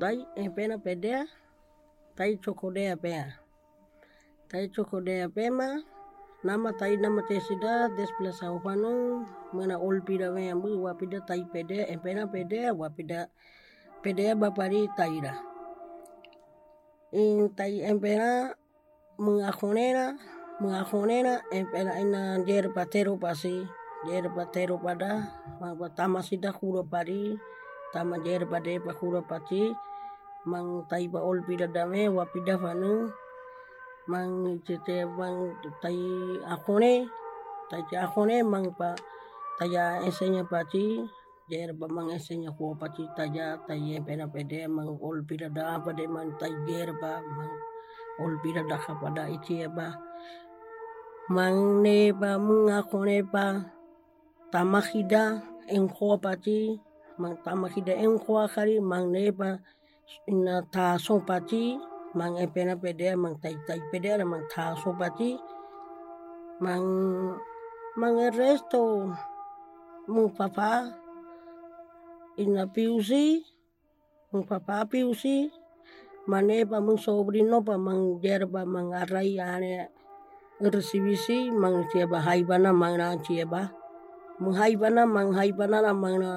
Tai e pena pedea, tai chokodea pea. Tai chokodea pema, nama tai nama tesida despla saupano, mana olpida me ambu wapida tai pedea, e pena pedea, wapida pedea bapari taira. In tai empera mengakonera, mengakonera, empera ina jer patero pasi, jer patero pada, tama sida kuro pari, tama jer pade pa kuro pati, mang tai ba olpida dame, wapida fanu, mang cete mang tai akone, tai akone mang pa taya esenya pati, jer ba mang esenya ko pati taya tai pena pede mang olpida da pade mang tai jer ba mang olpida da pada ichi ba. Mang ne ba mang akone ba tamahida en ko pati mang tamahida en ko kari mang ne ba ina ta so pati mang e pena pede mang tai tai pede mang ta so pati mang mang resto mu papa ina piusi mu papa piusi mane pa mu sobrino pa mang yerba mang arai ane resibisi mang cieba haibana mang na cieba mu haibana mang haibana mang na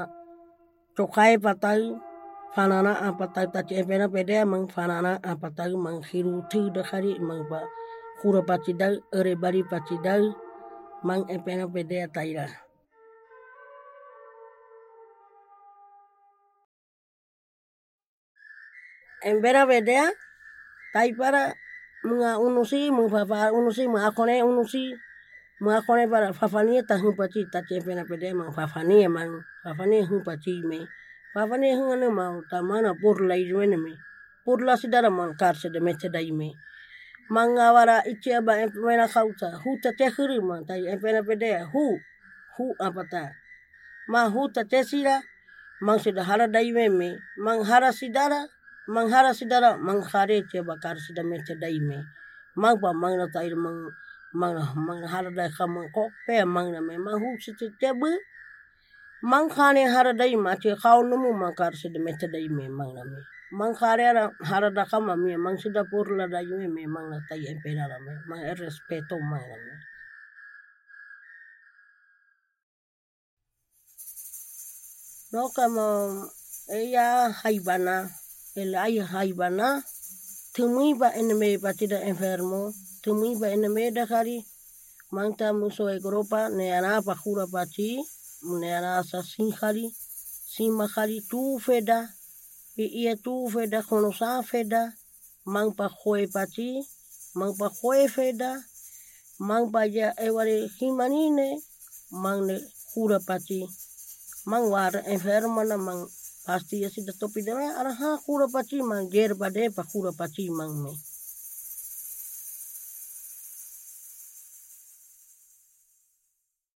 cokai patai fanana apatai ta cepena pede mang fanana apatai mang hiru tu dakari mang pa kura pacidai ere bari pacidai mang epena pede taira. Embera bedea tai para mga unusi mga papa unusi mga akone unusi mga akone para fafania ta humpaci ta cepena pede mang fafania mang fafania humpaci me. Fafania hungane mau ta mana purla ijuene me. Purla sidara mang karse de meche dai me. Manga wara ichi aba empena kauta. Huta tehuri mang tai empena pedea hu hu apata ma huta tesira mang sida hara dai me me. Mang hara sidara mang hara sidara mang hare che sida meche dai me. Mang pa mang na tai mang mang mang hara dai kama ko pe mang na me mang hu sita tebu mang khane hara dai ma che khau numu mang kar sida meche dai me mang na me mang khare ara hara da kama me mang sida purla dai me me mang na tai empera me mang el respeto mang na me no como ella haibana el ay haibana tumuiba eneme batida enfermo tumuiba eneme dakari mangta muso Europa ne ana pakura pachi ne ana sa sinhari simahari tu feda. I ia tu feda kono sa feda. Mang pa khoe pachi mang pa khoe feda. Mang pa ya eware himanine mang ne kura pachi. Mang war enfermo na mang pasti sida topi de ara ha kura pachi mang ger bade pa pachi mang me